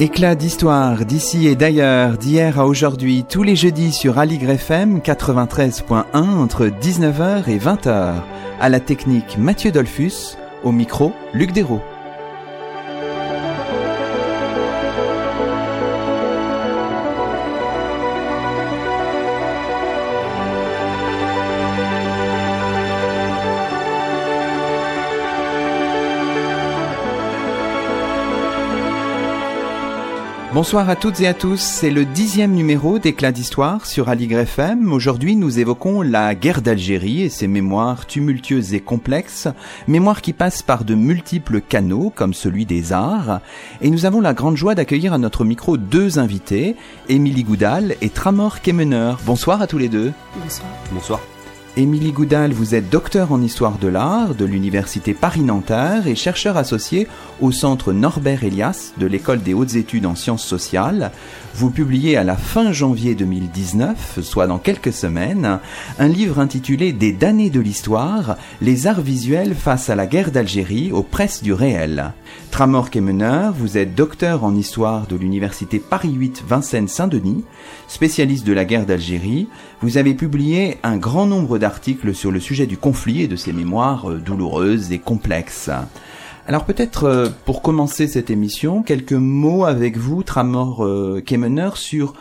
Éclat d'histoire d'ici et d'ailleurs, d'hier à aujourd'hui, tous les jeudis sur Aligre FM 93.1 entre 19h et 20h. À la technique Mathieu Dolphus, au micro Luc Dérault. Bonsoir à toutes et à tous, c'est le dixième numéro d'Éclat d'Histoire sur Aligre FM. Aujourd'hui nous évoquons la guerre d'Algérie et ses mémoires tumultueuses et complexes, mémoires qui passent par de multiples canaux comme celui des arts. Et nous avons la grande joie d'accueillir à notre micro deux invités, Émilie Goudal et Tramor Kemener. Bonsoir à tous les deux. Bonsoir. Bonsoir. Émilie Goudal, vous êtes docteur en histoire de l'art de l'Université Paris-Nanterre et chercheur associé au Centre Norbert Elias de l'École des hautes études en sciences sociales. Vous publiez à la fin janvier 2019, soit dans quelques semaines, un livre intitulé Des damnés de l'histoire, les arts visuels face à la guerre d'Algérie aux presses du réel. Tramor Kemener, vous êtes docteur en histoire de l'Université Paris 8 Vincennes-Saint-Denis, spécialiste de la guerre d'Algérie. Vous avez publié un grand nombre d'articles sur le sujet du conflit et de ses mémoires euh, douloureuses et complexes. Alors peut-être euh, pour commencer cette émission, quelques mots avec vous, Tramor euh, Kemener, sur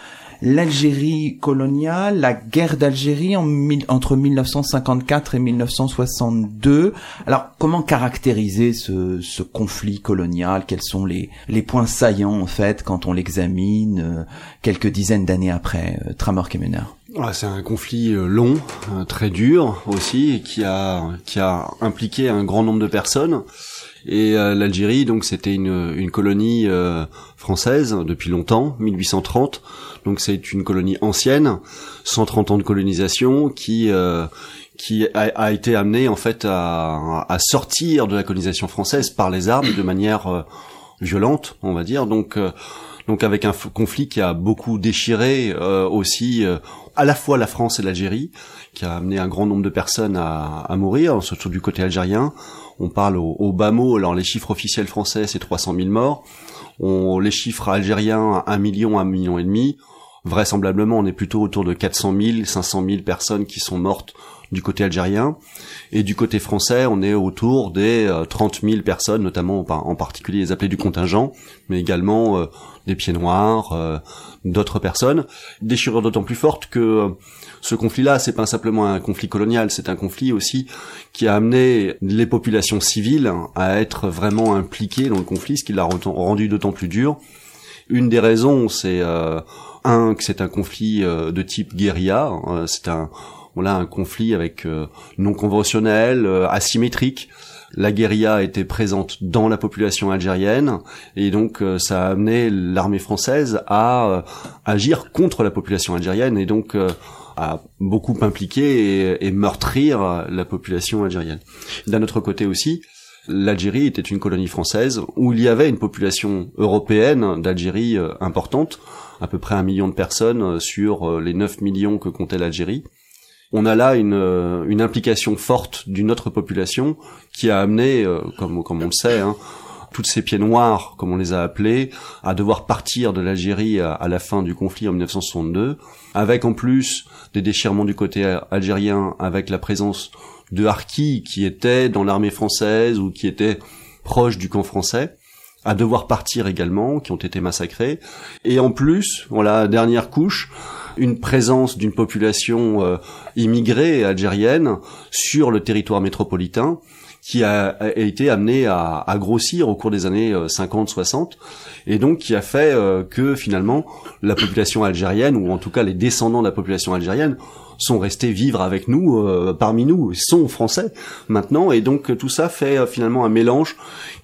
l'Algérie coloniale, la guerre d'Algérie en entre 1954 et 1962. Alors comment caractériser ce, conflit colonial? Quels sont les, points saillants en fait quand on l'examine quelques dizaines d'années après Tramor Kemener c'est un conflit long, très dur aussi, qui a qui a impliqué un grand nombre de personnes. Et euh, l'Algérie, donc, c'était une, une colonie euh, française depuis longtemps, 1830. Donc, c'est une colonie ancienne, 130 ans de colonisation, qui euh, qui a, a, été amenée en fait à, à, sortir de la colonisation française par les armes de manière violente, on va dire. Donc donc avec un conflit qui a beaucoup déchiré aussi à la fois la France et l'Algérie, qui a amené un grand nombre de personnes à, à mourir, surtout du côté algérien. On parle au, bas mot, alors les chiffres officiels français c'est 300 000 morts, on, les chiffres algériens 1 million, 1 million et demi, vraisemblablement on est plutôt autour de 400 000, 500 000 personnes qui sont mortes du côté algérien, et du côté français on est autour des 30 euh, 000 personnes, notamment en particulier les appelés du contingent, mais également euh, des pieds noirs, euh, d'autres personnes, déchirure d'autant plus forte que ce conflit-là, c'est pas simplement un conflit colonial, c'est un conflit aussi qui a amené les populations civiles à être vraiment impliquées dans le conflit, ce qui l'a rendu d'autant plus dur. Une des raisons, c'est euh, un que c'est un conflit euh, de type guérilla, euh, c'est un voilà un conflit avec non conventionnel, asymétrique. La guérilla était présente dans la population algérienne et donc ça a amené l'armée française à agir contre la population algérienne et donc a beaucoup impliqué et, meurtrir la population algérienne. D'un autre côté aussi, l'Algérie était une colonie française où il y avait une population européenne d'Algérie euh, importante, à peu près un million de personnes euh, sur euh, les 9 millions que comptait l'Algérie. On a là une, une implication forte d'une autre population qui a amené, comme, comme on le sait, hein, toutes ces pieds noirs, comme on les a appelés, à devoir partir de l'Algérie à, la fin du conflit en 1962, avec en plus des déchirements du côté algérien, avec la présence de harkis qui étaient dans l'armée française ou qui étaient proches du camp français à devoir partir également, qui ont été massacrés. Et en plus, voilà, dernière couche, une présence d'une population euh, immigrée algérienne sur le territoire métropolitain, qui a, été amené à, à, grossir au cours des années 50-60 euh, et donc qui a fait euh, que finalement la population algérienne ou en tout cas les descendants de la population algérienne sont restés vivre avec nous, euh, parmi nous, sont français maintenant, et donc tout ça fait finalement un mélange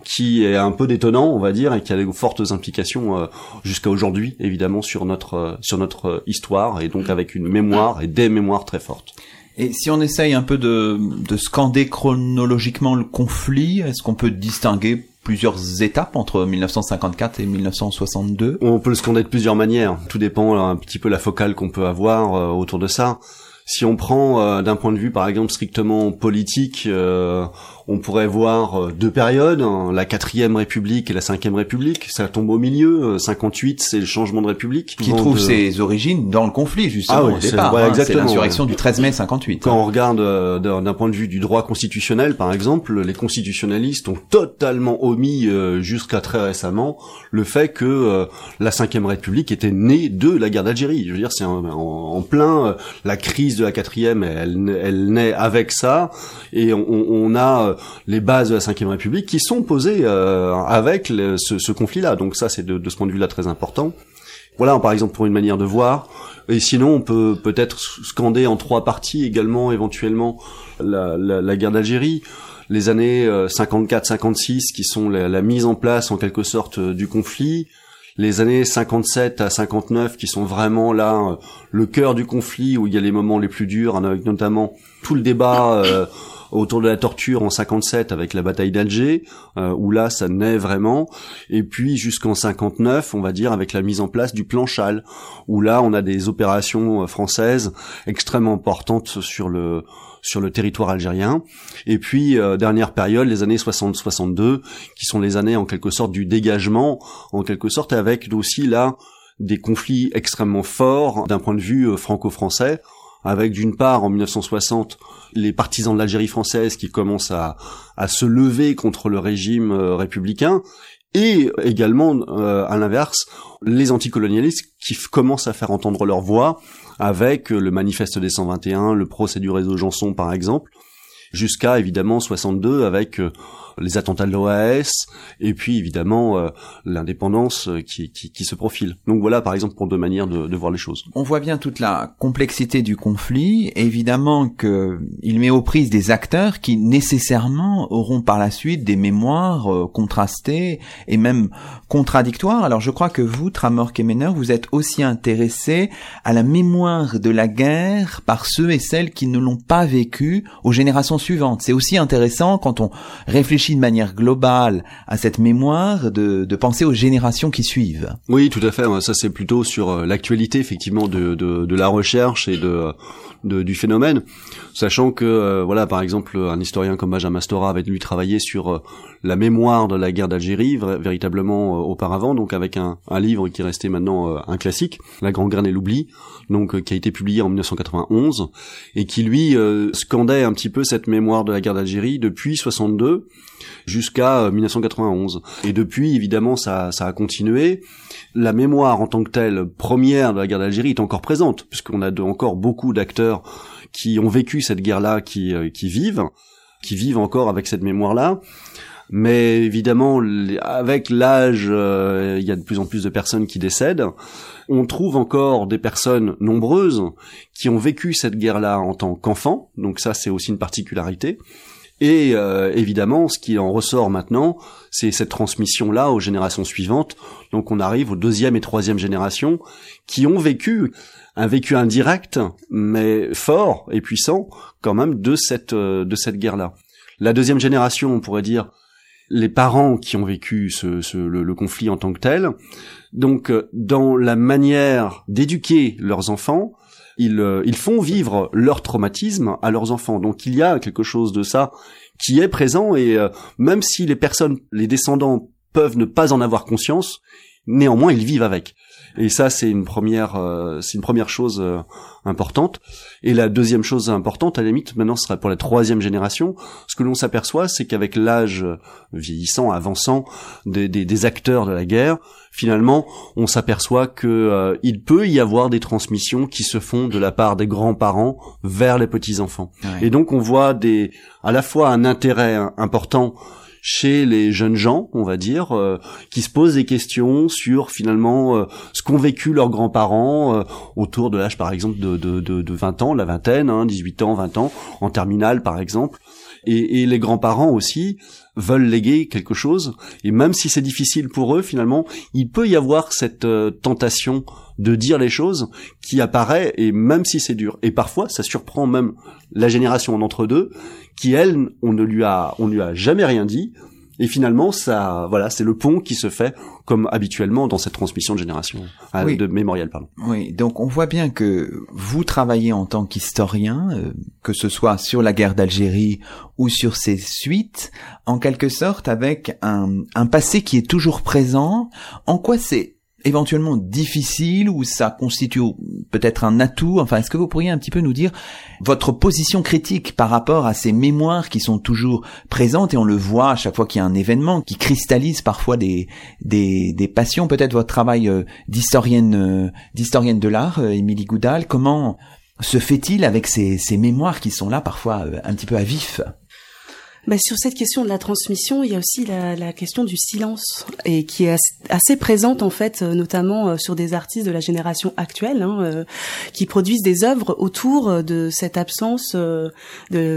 qui est un peu détonnant, on va dire, et qui a de fortes implications jusqu'à aujourd'hui, évidemment, sur notre sur notre histoire, et donc avec une mémoire et des mémoires très fortes. Et si on essaye un peu de, de scander chronologiquement le conflit, est-ce qu'on peut distinguer plusieurs étapes entre 1954 et 1962 On peut le scander de plusieurs manières. Tout dépend un petit peu la focale qu'on peut avoir euh, autour de ça. Si on prend euh, d'un point de vue par exemple strictement politique, euh, on pourrait voir euh, deux périodes, hein, la quatrième République et la cinquième République. Ça tombe au milieu. 58, c'est le changement de République. Qui trouve ses origines dans le conflit, justement, ah oui, au départ. Hein. C'est l'insurrection du 13 mai 58. Quand on regarde d'un point de vue du droit constitutionnel, par exemple, les constitutionnalistes ont totalement omis jusqu'à très récemment le fait que la cinquième République était née de la guerre d'Algérie. Je veux dire, c'est en, plein la crise de la quatrième, elle, elle naît avec ça, et on, on a euh, les bases de la Ve République qui sont posées euh, avec ce, ce conflit-là. Donc ça, c'est de, de, ce point de vue-là très important. Voilà, par exemple, pour une manière de voir. Et sinon, on peut peut-être scander en trois parties également, éventuellement, la, la, la guerre d'Algérie les années 54-56 euh, qui sont la, la, mise en place en quelque sorte du conflit, les années 57 à 59 qui sont vraiment là le cœur du conflit où il y a les moments les plus durs, avec notamment tout le débat autour de la torture en 57 avec la bataille d'Alger, euh, où là ça naît vraiment, et puis jusqu'en 59, on va dire, avec la mise en place du plan Chal, où là on a des opérations euh, françaises extrêmement importantes sur le sur le territoire algérien. Et puis euh, dernière période, les années 60-62, qui sont les années en quelque sorte du dégagement, en quelque sorte avec aussi là des conflits extrêmement forts d'un point de vue franco-français avec d'une part en 1960 les partisans de l'Algérie française qui commencent à, à se lever contre le régime euh, républicain, et également euh, à l'inverse les anticolonialistes qui commencent à faire entendre leur voix avec le manifeste des 121, le procès du réseau Janson par exemple, jusqu'à évidemment 62 avec euh, les attentats de l'OAS, et puis évidemment euh, l'indépendance euh, qui, qui, qui, se profile. Donc voilà par exemple pour deux manières de, de, voir les choses. On voit bien toute la complexité du conflit, évidemment que il met aux prises des acteurs qui nécessairement auront par la suite des mémoires euh, contrastées et même contradictoires. Alors je crois que vous, Tramor Kemener, vous êtes aussi intéressé à la mémoire de la guerre par ceux et celles qui ne l'ont pas vécu aux générations suivantes. C'est aussi intéressant quand on réfléchit de manière globale à cette mémoire, de, penser aux générations qui suivent. Oui, tout à fait. Ça, c'est plutôt sur euh, l'actualité, effectivement, de, de, la recherche et de, de, du phénomène, sachant que, euh, voilà, par exemple, un historien comme Benjamin Stora avait lui travaillé sur euh, la mémoire de la guerre d'Algérie, véritablement auparavant, donc avec un, un livre qui restait maintenant un classique, La Grande Graine et l'oubli, donc qui a été publié en 1991 et qui lui scandait un petit peu cette mémoire de la guerre d'Algérie depuis 62 jusqu'à 1991. Euh, Et depuis, évidemment, ça, ça a continué. La mémoire en tant que telle, première de la guerre d'Algérie, est encore présente, puisqu'on a encore beaucoup d'acteurs qui ont vécu cette guerre-là, qui, euh, qui vivent, qui vivent encore avec cette mémoire-là. Mais évidemment, avec l'âge, euh, il y a de plus en plus de personnes qui décèdent. On trouve encore des personnes nombreuses qui ont vécu cette guerre-là en tant qu'enfants, donc ça c'est aussi une particularité. Et euh, évidemment, ce qui en ressort maintenant, c'est cette transmission-là aux générations suivantes. Donc on arrive aux deuxième et troisième générations qui ont vécu un vécu indirect, mais fort et puissant quand même de cette euh, de cette guerre-là. La deuxième génération, on pourrait dire, les parents qui ont vécu ce, le, conflit en tant que tel. Donc, euh, dans la manière d'éduquer leurs enfants, ils, euh, ils font vivre leur traumatisme à leurs enfants. Donc il y a quelque chose de ça qui est présent et euh, même si les personnes, les descendants peuvent ne pas en avoir conscience, néanmoins ils vivent avec. Et ça, c'est une première, euh, c'est une première chose euh, importante. Et la deuxième chose importante, à la limite, maintenant, ce sera pour la troisième génération. Ce que l'on s'aperçoit, c'est qu'avec l'âge vieillissant, avançant des, des, des, acteurs de la guerre, finalement, on s'aperçoit que euh, il peut y avoir des transmissions qui se font de la part des grands-parents vers les petits-enfants. Et donc, on voit des, à la fois un intérêt important chez les jeunes gens, on va dire, euh, qui se posent des questions sur finalement euh, ce qu'ont vécu leurs grands-parents euh, autour de l'âge par exemple de, de, de, de, 20 ans, la vingtaine, hein, 18 ans, 20 ans, en terminale par exemple. Et, et les grands-parents aussi veulent léguer quelque chose. Et même si c'est difficile pour eux, finalement, il peut y avoir cette tentation de dire les choses qui apparaît, et même si c'est dur. Et parfois, ça surprend même la génération en entre deux, qui elle, on ne lui a, on lui a jamais rien dit, Et finalement, ça, voilà, c'est le pont qui se fait comme habituellement dans cette transmission de génération, euh, de mémorial, pardon. Oui, donc on voit bien que vous travaillez en tant qu'historien, euh, que ce soit sur la guerre d'Algérie ou sur ses suites, en quelque sorte avec un, un passé qui est toujours présent. En quoi c'est éventuellement difficile ou ça constitue peut-être un atout Enfin, est-ce que vous pourriez un petit peu nous dire votre position critique par rapport à ces mémoires qui sont toujours présentes et on le voit à chaque fois qu'il y a un événement qui cristallise parfois des des, des passions. Peut-être votre travail euh, d'historienne euh, d'historienne de l'art, euh, Émilie Goudal. Comment se fait-il avec ces, ces mémoires qui sont là parfois un petit peu à vif? Bah, sur cette question de la transmission, il y a aussi la, la question du silence et qui est assez présente en fait, euh, notamment euh, sur des artistes de la génération actuelle, hein, euh, qui produisent des œuvres autour de cette absence de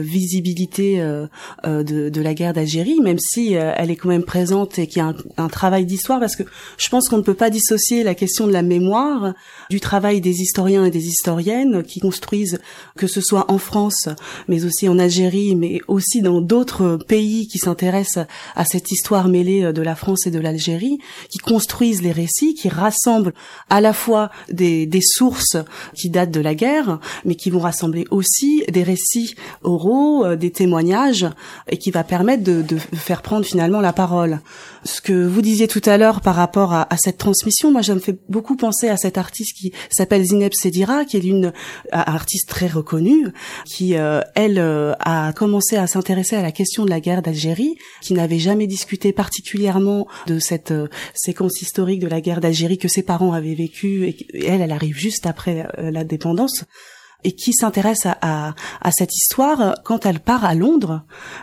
visibilité de, de, la guerre d'Algérie, même si elle est quand même présente et qu'il y a un, un travail d'histoire, parce que je pense qu'on ne peut pas dissocier la question de la mémoire du travail des historiens et des historiennes qui construisent, que ce soit en France, mais aussi en Algérie, mais aussi dans d'autres pays qui s'intéressent à cette histoire mêlée euh, de la France et de l'Algérie, qui construisent les récits, qui rassemblent à la fois des, des sources qui datent de la guerre, mais qui vont rassembler aussi des récits oraux, euh, des témoignages, et qui va permettre de, de faire prendre finalement la parole. Ce que vous disiez tout à l'heure par rapport à, à, cette transmission, moi, ça me fait beaucoup penser à cette artiste qui s'appelle Zineb Sedira, qui est une euh, artiste très reconnue, qui, elle, a commencé à s'intéresser à la question de la guerre d'Algérie, qui n'avait jamais discuté particulièrement de cette euh, séquence historique de la guerre d'Algérie que ses parents avaient vécue, et, elle, elle arrive juste après euh, la dépendance et qui s'intéresse à, à, cette histoire quand elle part à Londres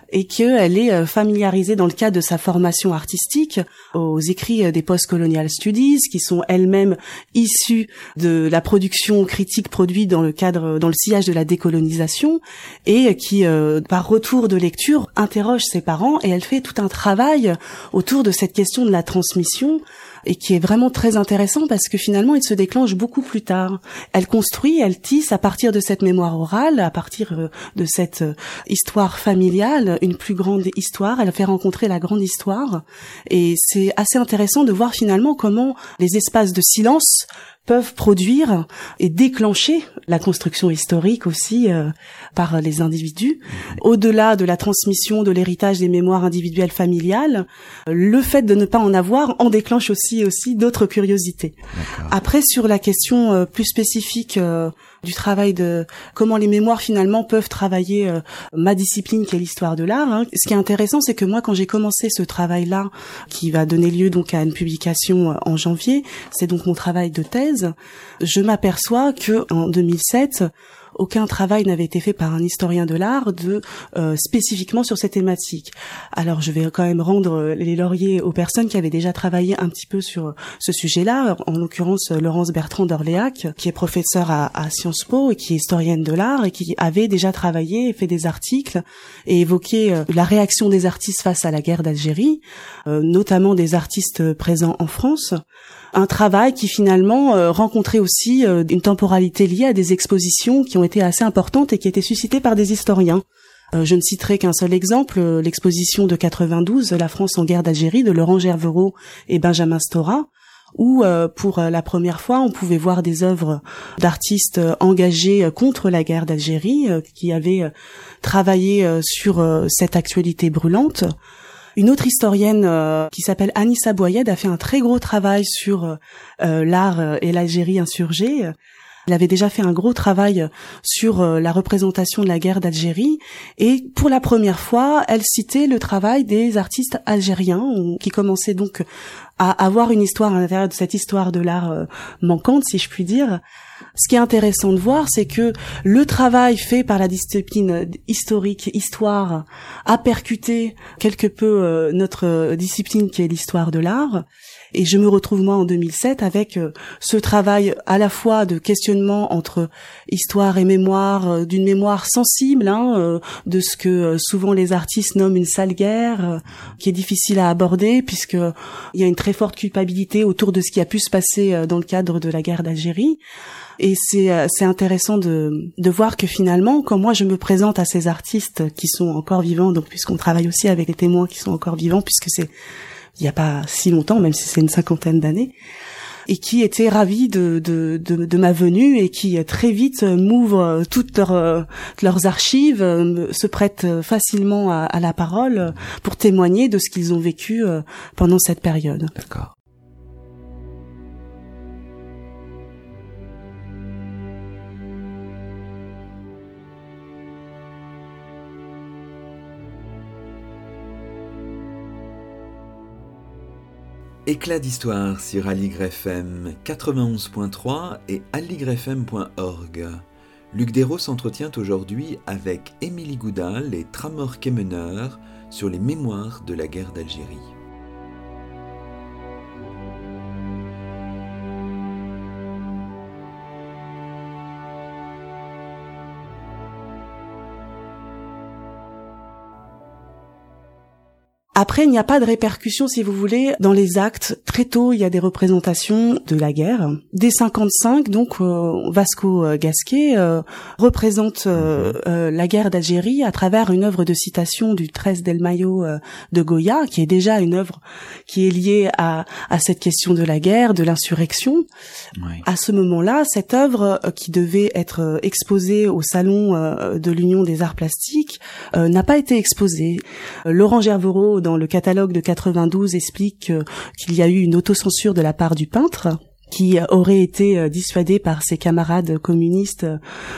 et qu'elle est euh, familiarisée dans le cadre de sa formation artistique aux écrits des Post-Colonial Studies qui sont elles-mêmes issues de la production critique produite dans le cadre dans le sillage de la décolonisation et qui euh, par retour de lecture interroge ses parents et elle fait tout un travail autour de cette question de la transmission et qui est vraiment très intéressant parce que finalement il se déclenche beaucoup plus tard. Elle construit, elle tisse à partir de cette mémoire orale, à partir euh, de cette euh, histoire familiale, une plus grande histoire. Elle fait rencontrer la grande histoire et c'est assez intéressant de voir finalement comment les espaces de silence peuvent produire et déclencher la construction historique aussi euh, par les individus. Au-delà de la transmission de l'héritage des mémoires individuelles familiales, le fait de ne pas en avoir en déclenche aussi aussi d'autres curiosités. Après sur la question euh, plus spécifique euh, du travail de comment les mémoires finalement peuvent travailler ma discipline qui est l'histoire de l'art. Hein. Ce qui est intéressant, c'est que moi, quand j'ai commencé ce travail-là, qui va donner lieu donc à une publication en janvier, c'est donc mon travail de thèse je m'aperçois que en 2007 aucun travail n'avait été fait par un historien de l'art de euh, spécifiquement sur cette thématique. Alors je vais quand même rendre les lauriers aux personnes qui avaient déjà travaillé un petit peu sur ce sujet-là, en l'occurrence Laurence Bertrand d'Orléac, qui est professeure à, Sciences Po et qui est historienne de l'art et qui avait déjà travaillé et fait des articles et évoqué euh, la réaction des artistes face à la guerre d'Algérie, euh, notamment des artistes présents en France un travail qui finalement euh, rencontrait aussi euh, une temporalité liée à des expositions qui ont été assez importantes et qui étaient suscitées par des historiens. Euh, je ne citerai qu'un seul exemple, l'exposition de 92, La France en guerre d'Algérie, de Laurent Gervereau et Benjamin Stora, où pour la première fois on pouvait voir des œuvres d'artistes engagés contre la guerre d'Algérie, qui avaient travaillé sur cette actualité brûlante. Une autre historienne euh, qui s'appelle Anissa Boyed a fait un très gros travail sur euh, euh, l'art et l'Algérie insurgée. Elle avait déjà fait un gros travail sur la représentation de la guerre d'Algérie et pour la première fois, elle citait le travail des artistes algériens qui commençaient donc à avoir une histoire à l'intérieur de cette histoire de l'art manquante, si je puis dire, ce qui est intéressant de voir, c'est que le travail fait par la discipline historique, histoire, a percuté quelque peu euh, notre discipline qui est l'histoire de l'art. Et je me retrouve moi en 2007 avec ce travail à la fois de questionnement entre histoire et mémoire, d'une mémoire sensible, hein, de ce que souvent les artistes nomment une sale guerre, qui est difficile à aborder puisque il y a une très forte culpabilité autour de ce qui a pu se passer dans le cadre de la guerre d'Algérie. Et c'est euh, c'est intéressant de de voir que finalement, quand moi je me présente à ces artistes qui sont encore vivants, donc puisqu'on travaille aussi avec les témoins qui sont encore vivants, puisque c'est il n'y a pas si longtemps, même si c'est une cinquantaine d'années, et qui étaient ravis de, de, ma venue et qui très vite m'ouvrent toutes leurs, leurs archives, se prêtent facilement à, à, la parole pour témoigner de ce qu'ils ont vécu euh, pendant cette période. Éclat d'histoire sur Aligre FM 91.3 et aligrefm.org. Luc Dérault s'entretient aujourd'hui avec Émilie Goudal et Tramor Kemener sur les mémoires de la guerre d'Algérie. Après, il n'y a pas de répercussions, si vous voulez, dans les actes. Très tôt, il y a des représentations de la guerre. Dès 55, donc, euh, Vasco euh, Gasquet euh, représente la guerre d'Algérie à travers une œuvre de citation du 13 del Mayo de Goya, qui est déjà une œuvre qui est liée à, à cette question de la guerre, de l'insurrection. À ce moment-là, cette œuvre qui devait être exposée au salon de l'Union des Arts Plastiques n'a pas été exposée. Laurent Gervereau dans le catalogue de 92 explique qu'il y a eu une autocensure de la part du peintre qui aurait été euh, dissuadé par ses camarades communistes euh,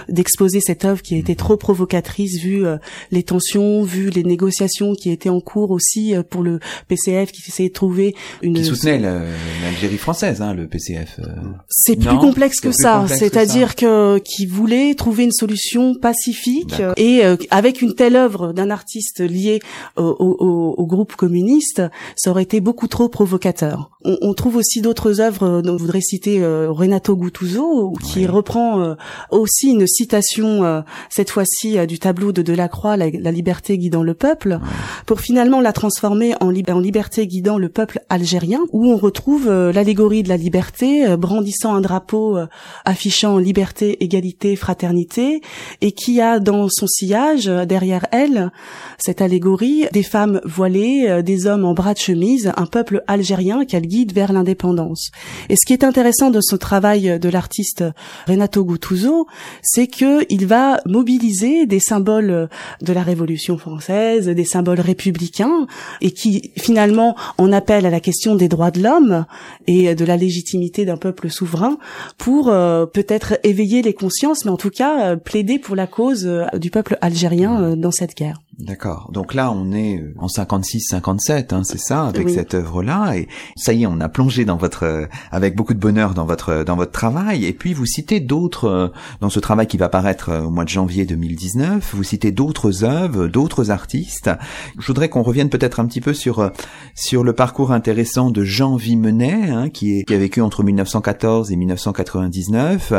d'exposer cette œuvre qui était trop provocatrice vu euh, les tensions, vu les négociations qui étaient en cours aussi pour le PCF qui essayait de trouver une qui soutenait l'Algérie française hein, le PCF. C'est plus complexe que ça, c'est-à-dire que qui voulait trouver une solution pacifique et avec une telle œuvre d'un artiste lié au, au, au, groupe communiste, ça aurait été beaucoup trop provocateur. On, on trouve aussi d'autres œuvres dont citer euh, Renato Guttuso qui reprend euh, aussi une citation euh, cette fois-ci du tableau de Delacroix la, la liberté guidant le peuple pour finalement la transformer en, en, liberté guidant le peuple algérien où on retrouve l'allégorie de la liberté brandissant un drapeau affichant liberté, égalité, fraternité et qui a dans son sillage derrière elle cette allégorie des femmes voilées, des hommes en bras de chemise, un peuple algérien qu'elle guide vers l'indépendance. Et ce qui est intéressant de ce travail de l'artiste Renato Guttuso, c'est que il va mobiliser des symboles de la Révolution française, des symboles républicains, et qui finalement en appelle à la question des droits de l'homme et de la légitimité d'un peuple souverain pour euh, peut-être éveiller les consciences, mais en tout cas euh, plaider pour la cause euh, du peuple algérien dans cette guerre. D'accord. Donc là, on est en 56-57, hein, c'est ça, avec cette œuvre-là, et ça y est, on a plongé dans votre, avec beaucoup de bonheur dans votre dans votre travail. Et puis vous citez d'autres euh, dans ce travail qui va paraître euh, au mois de janvier 2019. Vous citez d'autres œuvres, d'autres artistes. Je voudrais qu'on revienne peut-être un petit peu sur euh, sur le parcours intéressant de Jean Vimenet, hein, qui est qui a vécu entre 1914 et 1999,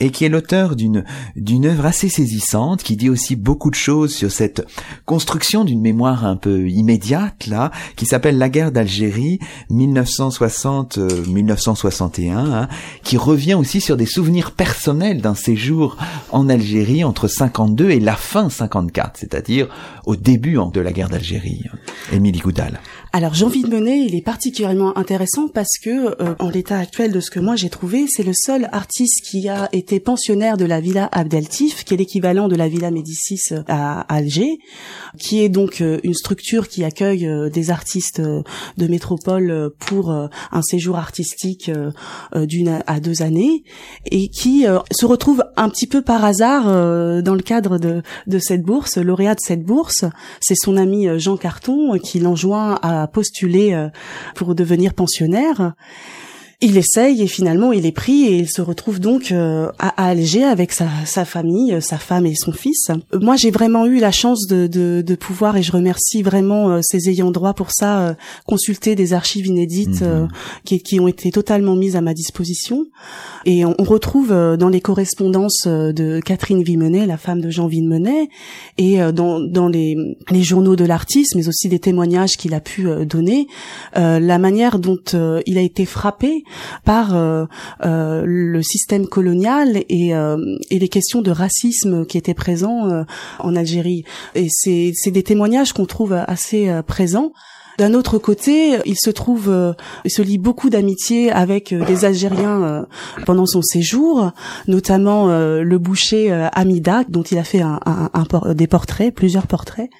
et qui est l'auteur d'une d'une œuvre assez saisissante, qui dit aussi beaucoup de choses sur cette construction d'une mémoire un peu immédiate là, qui s'appelle La guerre d'Algérie 1960-1961, hein, qui revient aussi sur des souvenirs personnels d'un séjour en Algérie entre 52 et la fin 54, c'est-à-dire au début de la guerre d'Algérie. Émilie Goudal. Alors Jean Mener, il est particulièrement intéressant parce que euh, en l'état actuel de ce que moi j'ai trouvé, c'est le seul artiste qui a été pensionnaire de la Villa Abdeltif, qui est l'équivalent de la Villa Médicis euh, à Alger, qui est donc euh, une structure qui accueille des artistes de métropole pour un séjour artistique d'une à deux années et qui se retrouve un petit peu par hasard dans le cadre de, de cette bourse, lauréat de cette bourse. C'est son ami Jean Carton qui l'enjoint à postuler euh, pour devenir pensionnaire. Il essaye et finalement il est pris et il se retrouve donc euh, à, Alger avec sa, sa, famille, euh, sa femme et son fils. Euh, moi j'ai vraiment eu la chance de, de, de, pouvoir et je remercie vraiment ses ayants droit pour ça consulter des archives inédites mhm. qui, qui, ont été totalement mises à ma disposition et on, retrouve dans les correspondances de Catherine Vimenet, la femme de Jean Vimenet, et dans, dans les, les journaux de l'artiste, mais aussi des témoignages qu'il a pu donner, la manière dont il a été frappé par euh, euh, le système colonial et, euh, et les questions de racisme qui étaient présents en Algérie. Et c'est des témoignages qu'on trouve assez présents. D'un autre côté, il se trouve, il se lie beaucoup d'amitié avec des Algériens pendant son séjour, notamment le boucher Amida, dont il a fait un, un, des portraits, plusieurs portraits,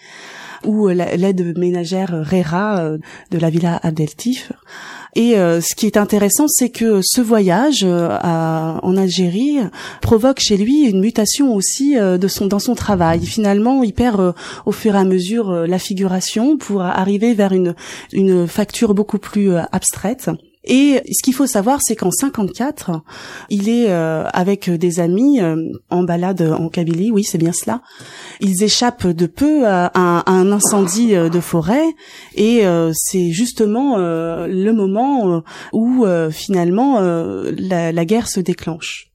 ou l'aide ménagère Rera de la villa Abdeltif. Et euh, ce qui est intéressant, c'est que ce voyage euh, en Algérie provoque chez lui une mutation aussi euh, de son dans son travail. Finalement, il perd au fur et à mesure la figuration pour arriver vers une une facture beaucoup plus abstraite. Et ce qu'il faut savoir, c'est qu'en 54, il est euh, avec des amis euh, en balade en Kabylie, oui, c'est bien cela. Ils échappent de peu à, un incendie euh, de forêt, et c'est justement le moment où finalement la, la guerre se déclenche.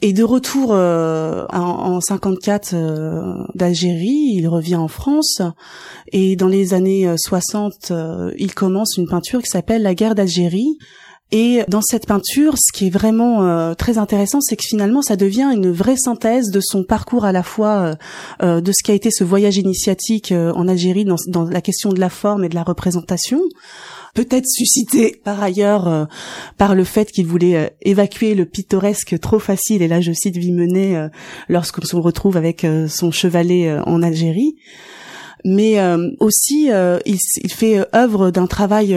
Et de retour euh, en, en, 54 euh, d'Algérie, il revient en France et dans les années 60, euh, il commence une peinture qui s'appelle La guerre d'Algérie. Et dans cette peinture, ce qui est vraiment très intéressant, c'est que finalement, ça devient une vraie synthèse de son parcours à la fois de ce qui a été ce voyage initiatique en Algérie dans, dans la question de la forme et de la représentation, peut-être suscité par ailleurs euh, par le fait qu'il voulait euh, évacuer le pittoresque trop facile, et là je cite Vimenet, euh, lorsqu'on se retrouve avec son chevalet en Algérie mais aussi il, fait œuvre d'un travail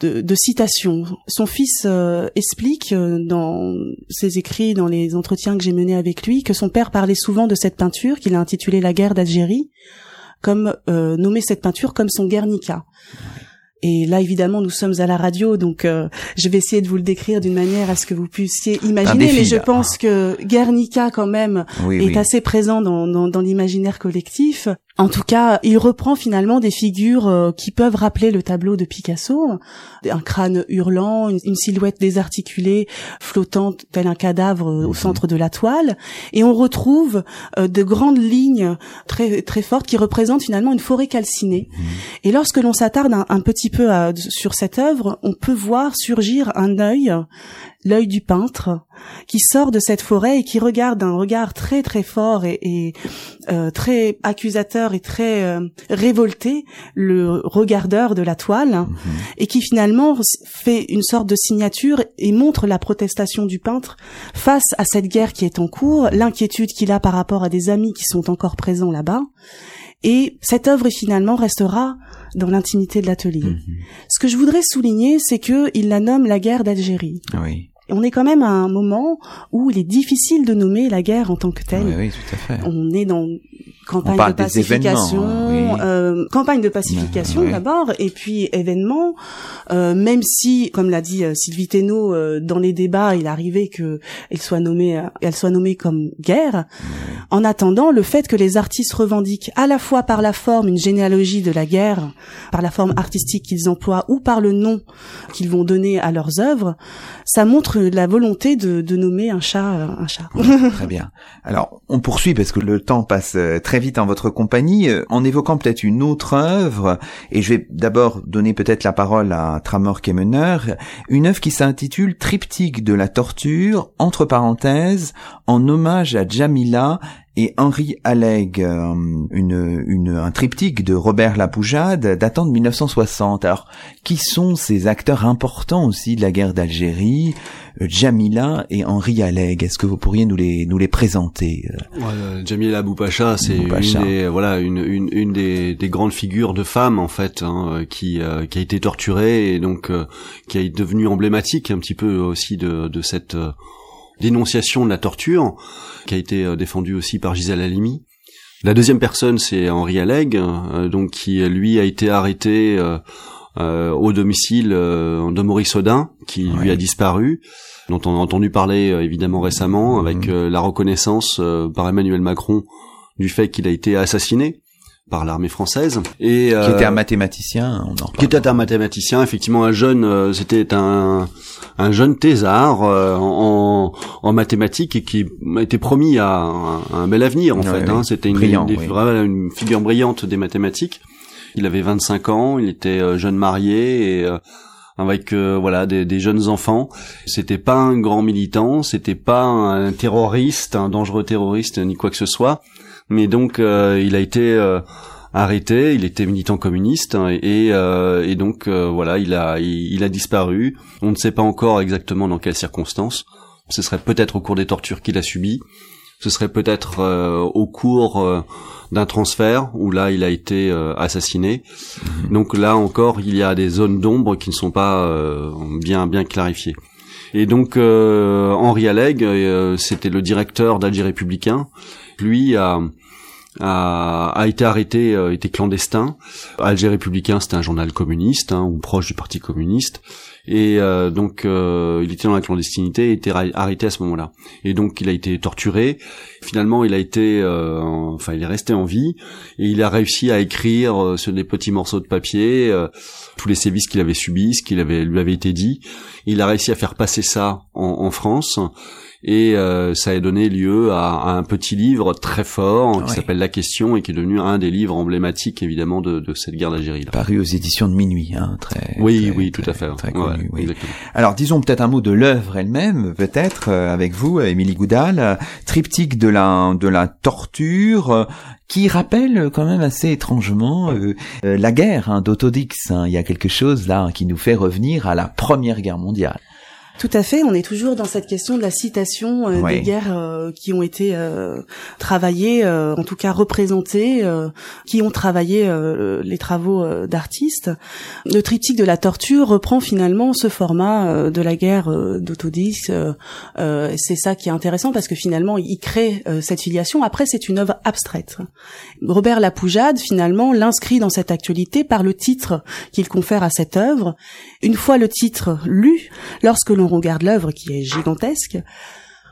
de, de, citation. Son fils explique dans ses écrits, dans les entretiens que j'ai menés avec lui, que son père parlait souvent de cette peinture qu'il a intitulée La guerre d'Algérie, comme nommer cette peinture comme son Guernica. Et là, évidemment, nous sommes à la radio, donc euh, je vais essayer de vous le décrire d'une manière à ce que vous puissiez imaginer. mais je pense que Guernica, quand même, est assez présent dans, dans, dans l'imaginaire collectif. En tout cas, il reprend finalement des figures euh, qui peuvent rappeler le tableau de Picasso, un crâne hurlant, une, silhouette désarticulée flottant tel un cadavre au mhm. centre de la toile, et on retrouve euh, de grandes lignes très très fortes qui représentent finalement une forêt calcinée. Mhm. Et lorsque l'on s'attarde un, petit peu sur cette œuvre, on peut voir surgir un œil l'œil du peintre qui sort de cette forêt et qui regarde d'un regard très très fort et, euh, très accusateur et très euh, révolté le regardeur de la toile mhm. et qui finalement fait une sorte de signature et montre la protestation du peintre face à cette guerre qui est en cours, l'inquiétude qu'il a par rapport à des amis qui sont encore présents là-bas. Et cette œuvre finalement restera dans l'intimité de l'atelier. Mhm. Ce que je voudrais souligner, c'est que il la nomme la guerre d'Algérie. Oui on est quand même à un moment où il est difficile de nommer la guerre en tant que telle. Oui, oui, tout à fait. On est dans campagne de pacification, euh, campagne de pacification d'abord, et puis événement. Euh, même si, comme l'a dit euh, Sylvie Thénault, euh, dans les débats, il arrivait que elle soit nommée, euh, elle soit nommée comme guerre. En attendant, le fait que les artistes revendiquent à la fois par la forme une généalogie de la guerre, par la forme artistique qu'ils emploient ou par le nom qu'ils vont donner à leurs œuvres, ça montre la volonté de, de nommer un chat un chat. très bien. Alors, on poursuit parce que le temps passe très en votre compagnie euh, en évoquant peut-être une autre œuvre, et je vais d'abord donner peut-être la parole à Tramor Kemener, une œuvre qui s'intitule Triptyque de la torture, entre parenthèses, en hommage à Jamila et Henri Alleg, euh, une, une, un triptyque de Robert Lapoujade datant de 1960. Alors, qui sont ces acteurs importants aussi de la guerre d'Algérie euh, Jamila et Henri Alleg? Est-ce que vous pourriez nous les nous les présenter euh? Jamila Boupacha, c'est une des voilà une une, une des, des, grandes figures de femmes en fait hein, qui qui a été torturée et donc qui est devenue emblématique un petit peu aussi de de cette dénonciation de la torture, qui a été euh, défendue aussi par Gisèle Halimi. La deuxième personne, c'est Henri Alleg, euh, donc qui lui a été arrêté euh, au domicile de Maurice Audin, qui lui a disparu, dont on a entendu parler évidemment récemment, avec mhm. la reconnaissance par Emmanuel Macron du fait qu'il a été assassiné par l'armée française et qui était un mathématicien on en qui était un mathématicien effectivement un jeune c'était un un jeune thésard en, en mathématiques et qui a été promis à un, bel avenir en fait. Hein. C'était une, une, figure brillante des mathématiques. Il avait 25 ans, il était euh, jeune marié et euh, avec euh, voilà des, des, jeunes enfants. C'était pas un grand militant, c'était pas un terroriste, un dangereux terroriste ni quoi que ce soit. Mais donc il a été arrêté, il était militant communiste hein, et, et donc voilà, il a il, a disparu. On ne sait pas encore exactement dans quelles circonstances ce serait peut-être au cours des tortures qu'il a subies, ce serait peut-être euh, au cours euh, d'un transfert où là il a été euh, assassiné. Mhm. Donc là encore, il y a des zones d'ombre qui ne sont pas bien bien clarifiées. Et donc Henri Alleg, c'était le directeur d'Alger républicain. Lui a a, a été arrêté, était clandestin. Alger républicain, c'était un journal communiste hein, ou proche du parti communiste. Et euh, donc euh, il était dans la clandestinité et était arrêté à ce moment-là. Et donc il a été torturé finalement il a été euh, enfin il est resté en vie et il a réussi à écrire sur des petits morceaux de papier tous les sévices qu'il avait subis ce qu'il avait lui avait été dit il a réussi à faire passer ça en, en France et euh, ça a donné lieu à, un petit livre très fort qui s'appelle La Question et qui est devenu un des livres emblématiques évidemment de, de cette guerre d'Algérie. Paru aux éditions de minuit, hein, très. Oui, oui, tout à fait. Très connu, oui. Alors disons peut-être un mot de l'œuvre elle-même, peut-être euh, avec vous, Émilie Goudal, triptyque de de la torture. Euh, qui rappelle quand même assez étrangement la guerre hein, d'Autodix. Hein. Il y a quelque chose là qui nous fait revenir à la Première Guerre mondiale. Tout à fait. On est toujours dans cette question de la citation euh, des guerres euh, qui ont été euh, travaillées, en tout cas représentées, qui ont travaillé les travaux d'artistes. Le triptyque de la torture reprend finalement ce format de la guerre d'Autodix. c'est ça qui est intéressant parce que finalement, il crée cette filiation. Après, c'est une œuvre abstraite. Robert Lapoujade, finalement, l'inscrit dans cette actualité par le titre qu'il confère à cette œuvre. Une fois le titre lu, lorsque l'on regarde l'œuvre qui est gigantesque,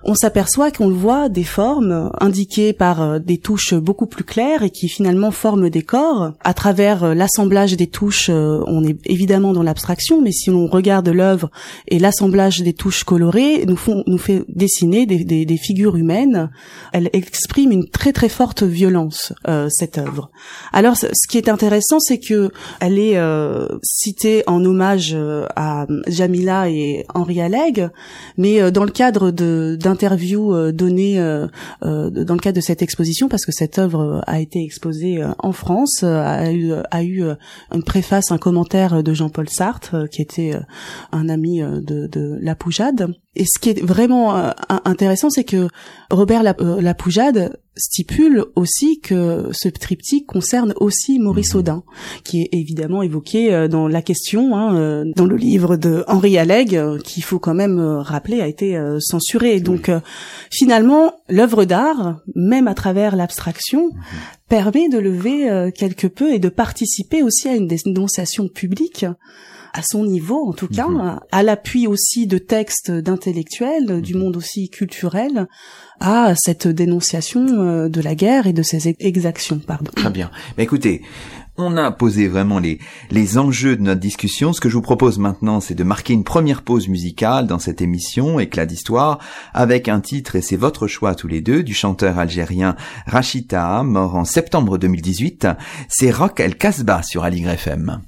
on s'aperçoit qu'on voit des formes indiquées par euh, des touches beaucoup plus claires et qui finalement forment des corps. À travers euh, l'assemblage des touches, euh, on est évidemment dans l'abstraction, mais si on regarde l'œuvre et l'assemblage des touches colorées nous, font, nous fait dessiner des, figures humaines, elle exprime une très très forte violence, cette œuvre. Alors ce qui est intéressant, c'est que elle est citée en hommage à Jamila et Henri Alleg, mais dans le cadre de d'interviews euh, données euh, euh, dans le cadre de cette exposition parce que cette œuvre a été exposée en France, a eu, a eu une préface, un commentaire de Jean-Paul Sartre qui était un ami de, de La Poujade. Et ce qui est vraiment intéressant, c'est que Robert La, La Poujade stipule aussi que ce triptyque concerne aussi Maurice mhm. Audin, qui est évidemment évoqué euh, dans la question, hein, euh, dans le livre de Henri Alleg, euh, qu'il faut quand même rappeler a été censuré. Donc finalement, l'œuvre d'art, même à travers l'abstraction, mhm. permet de lever quelque peu et de participer aussi à une dénonciation publique à son niveau en tout cas, mhm. à l'appui aussi de textes d'intellectuels, du monde aussi culturel, à cette dénonciation euh, de la guerre et de ses exactions. Pardon. Très bien. Mais écoutez, on a posé vraiment les, les enjeux de notre discussion. Ce que je vous propose maintenant, c'est de marquer une première pause musicale dans cette émission Éclat d'histoire avec un titre, et c'est votre choix tous les deux, du chanteur algérien Rachita, mort en septembre 2018. C'est Rock El Kasbah sur Aligre FM.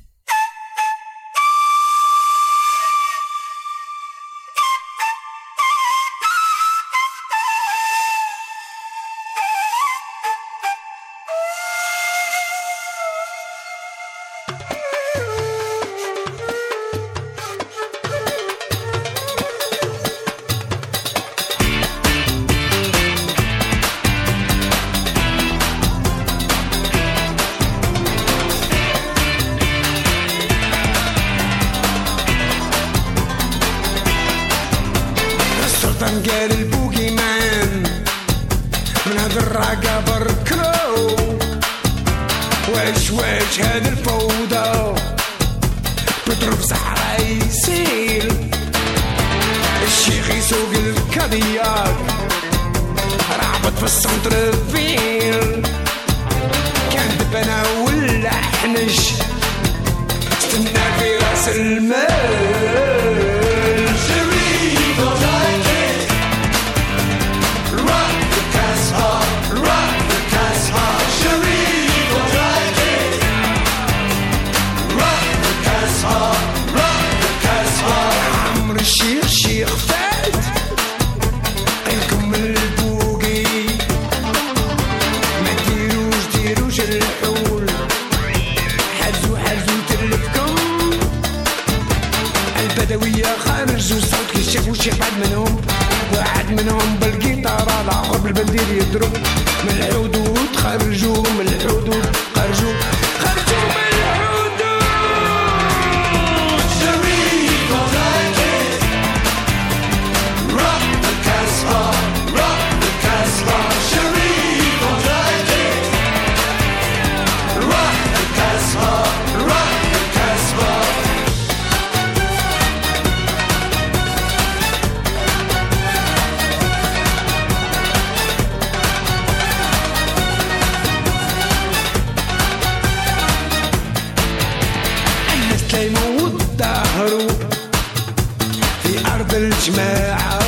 تشهد الفوضى. بضرب زهرة يسيل الشيخ يسوق الكادياك رعبت في السنتر فيل كان دبنا ولا حنش استنى في راس المال. vidru, me leo مع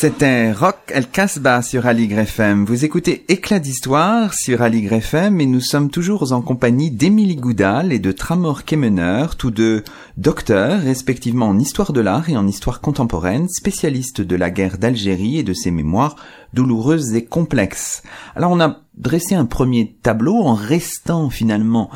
C'était Rock El Casbah sur Aligre FM. Vous écoutez Éclat d'histoire sur Aligre FM et nous sommes toujours en compagnie d'Émilie Goudal et de Tramor Kemener, tous deux docteurs respectivement en histoire de l'art et en histoire contemporaine, spécialistes de la guerre d'Algérie et de ses mémoires douloureuses et complexes. Alors on a dressé un premier tableau en restant finalement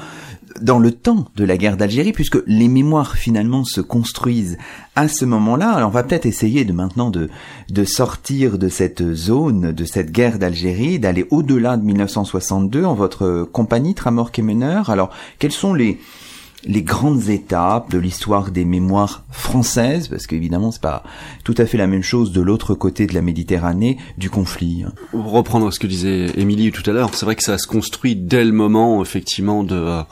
dans le temps de la guerre d'Algérie, puisque les mémoires finalement se construisent à ce moment-là. Alors on va peut-être essayer de maintenant de, de sortir de cette zone, de cette guerre d'Algérie, d'aller au-delà de 1962 en votre compagnie Tramor Kemener. Alors quelles sont les les grandes étapes de l'histoire des mémoires françaises, parce qu'évidemment c'est pas tout à fait la même chose de l'autre côté de la Méditerranée du conflit. Pour reprendre ce que disait Émilie tout à l'heure, c'est vrai que ça se construit dès le moment effectivement de